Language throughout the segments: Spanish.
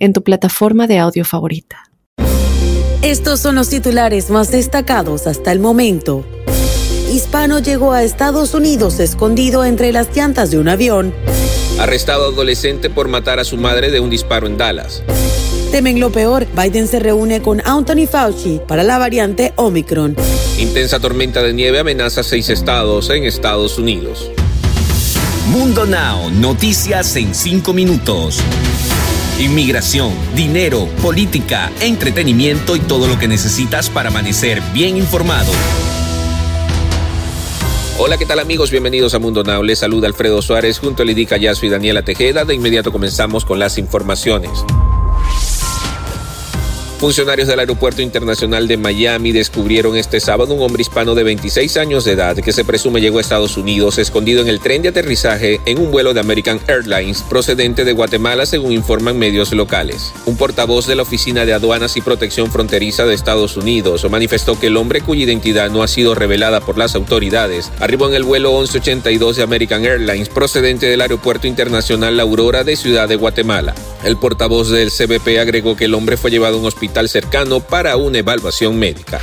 en tu plataforma de audio favorita. Estos son los titulares más destacados hasta el momento. Hispano llegó a Estados Unidos escondido entre las llantas de un avión. Arrestado adolescente por matar a su madre de un disparo en Dallas. Temen lo peor, Biden se reúne con Anthony Fauci para la variante Omicron. Intensa tormenta de nieve amenaza seis estados en Estados Unidos. Mundo Now, noticias en cinco minutos inmigración, dinero, política, entretenimiento y todo lo que necesitas para amanecer bien informado. Hola, ¿qué tal amigos? Bienvenidos a Mundo Now. Les saluda Alfredo Suárez junto a Lidica Yasu y Daniela Tejeda. De inmediato comenzamos con las informaciones. Funcionarios del Aeropuerto Internacional de Miami descubrieron este sábado un hombre hispano de 26 años de edad que se presume llegó a Estados Unidos escondido en el tren de aterrizaje en un vuelo de American Airlines procedente de Guatemala según informan medios locales. Un portavoz de la Oficina de Aduanas y Protección Fronteriza de Estados Unidos manifestó que el hombre cuya identidad no ha sido revelada por las autoridades arribó en el vuelo 1182 de American Airlines procedente del Aeropuerto Internacional La Aurora de Ciudad de Guatemala. El portavoz del CBP agregó que el hombre fue llevado a un hospital cercano para una evaluación médica.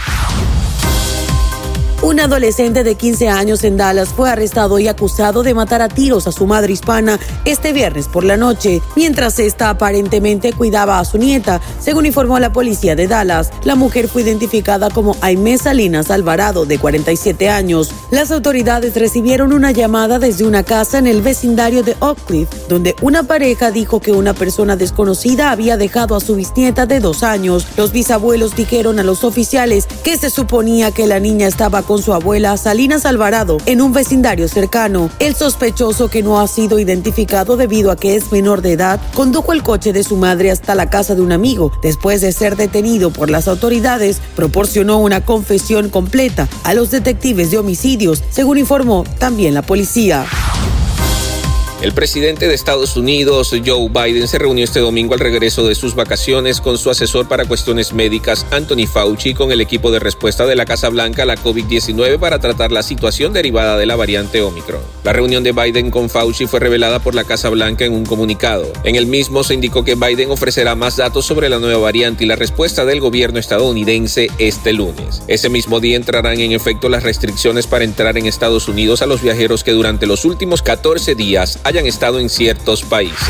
Un adolescente de 15 años en Dallas fue arrestado y acusado de matar a tiros a su madre hispana este viernes por la noche, mientras esta aparentemente cuidaba a su nieta, según informó la policía de Dallas. La mujer fue identificada como Aimee Salinas Alvarado, de 47 años. Las autoridades recibieron una llamada desde una casa en el vecindario de Oak Cliff, donde una pareja dijo que una persona desconocida había dejado a su bisnieta de dos años. Los bisabuelos dijeron a los oficiales que se suponía que la niña estaba con su abuela Salinas Alvarado en un vecindario cercano. El sospechoso, que no ha sido identificado debido a que es menor de edad, condujo el coche de su madre hasta la casa de un amigo. Después de ser detenido por las autoridades, proporcionó una confesión completa a los detectives de homicidios, según informó también la policía. El presidente de Estados Unidos, Joe Biden, se reunió este domingo al regreso de sus vacaciones con su asesor para cuestiones médicas, Anthony Fauci, con el equipo de respuesta de la Casa Blanca a la COVID-19 para tratar la situación derivada de la variante Omicron. La reunión de Biden con Fauci fue revelada por la Casa Blanca en un comunicado. En el mismo se indicó que Biden ofrecerá más datos sobre la nueva variante y la respuesta del gobierno estadounidense este lunes. Ese mismo día entrarán en efecto las restricciones para entrar en Estados Unidos a los viajeros que durante los últimos 14 días hayan estado en ciertos países.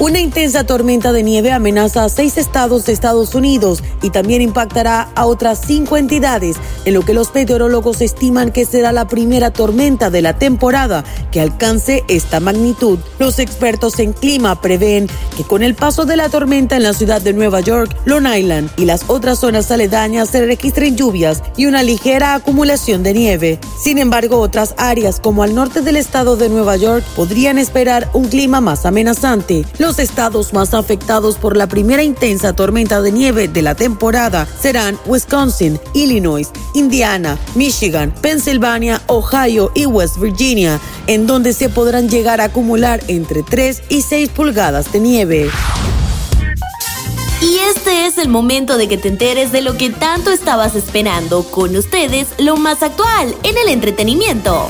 Una intensa tormenta de nieve amenaza a seis estados de Estados Unidos y también impactará a otras cinco entidades, en lo que los meteorólogos estiman que será la primera tormenta de la temporada que alcance esta magnitud. Los expertos en clima prevén que con el paso de la tormenta en la ciudad de Nueva York, Long Island y las otras zonas aledañas se registren lluvias y una ligera acumulación de nieve. Sin embargo, otras áreas como al norte del estado de Nueva York podrían esperar un clima más amenazante. Estados más afectados por la primera intensa tormenta de nieve de la temporada serán Wisconsin, Illinois, Indiana, Michigan, Pennsylvania, Ohio y West Virginia, en donde se podrán llegar a acumular entre 3 y 6 pulgadas de nieve. Y este es el momento de que te enteres de lo que tanto estabas esperando. Con ustedes, lo más actual en el entretenimiento.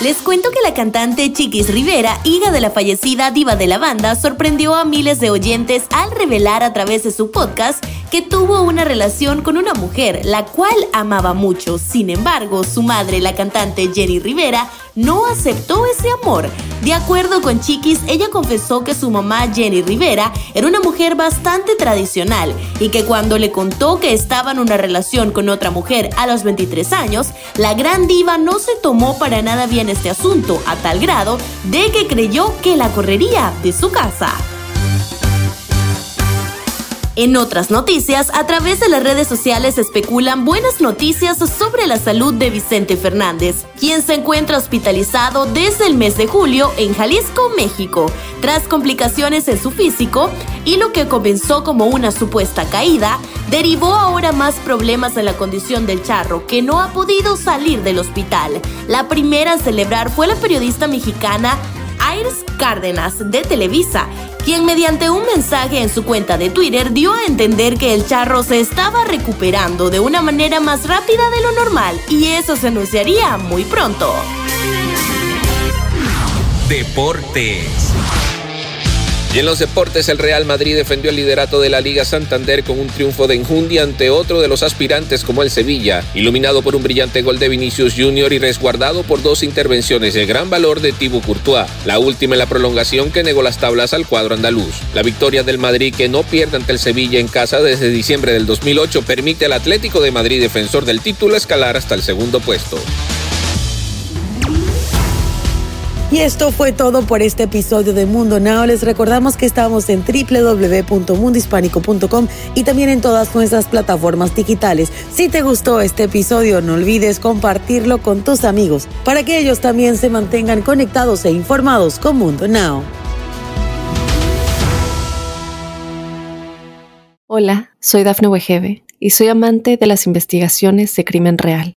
Les cuento que la cantante Chiquis Rivera, hija de la fallecida diva de la banda, sorprendió a miles de oyentes al revelar a través de su podcast que tuvo una relación con una mujer, la cual amaba mucho. Sin embargo, su madre, la cantante Jenny Rivera, no aceptó ese amor. De acuerdo con Chiquis, ella confesó que su mamá Jenny Rivera era una mujer bastante tradicional y que cuando le contó que estaba en una relación con otra mujer a los 23 años, la gran diva no se tomó para nada bien este asunto, a tal grado de que creyó que la correría de su casa. En otras noticias, a través de las redes sociales especulan buenas noticias sobre la salud de Vicente Fernández, quien se encuentra hospitalizado desde el mes de julio en Jalisco, México, tras complicaciones en su físico y lo que comenzó como una supuesta caída, derivó ahora más problemas en la condición del charro, que no ha podido salir del hospital. La primera a celebrar fue la periodista mexicana Iris Cárdenas de Televisa, quien mediante un mensaje en su cuenta de Twitter dio a entender que el charro se estaba recuperando de una manera más rápida de lo normal y eso se anunciaría muy pronto. Deportes. Y en los deportes, el Real Madrid defendió el liderato de la Liga Santander con un triunfo de enjundia ante otro de los aspirantes como el Sevilla, iluminado por un brillante gol de Vinicius Jr. y resguardado por dos intervenciones de gran valor de Thibaut Courtois, la última en la prolongación que negó las tablas al cuadro andaluz. La victoria del Madrid que no pierde ante el Sevilla en casa desde diciembre del 2008 permite al Atlético de Madrid, defensor del título, escalar hasta el segundo puesto. Y esto fue todo por este episodio de Mundo Now. Les recordamos que estamos en www.mundohispánico.com y también en todas nuestras plataformas digitales. Si te gustó este episodio, no olvides compartirlo con tus amigos para que ellos también se mantengan conectados e informados con Mundo Now. Hola, soy Dafne Wegebe y soy amante de las investigaciones de crimen real.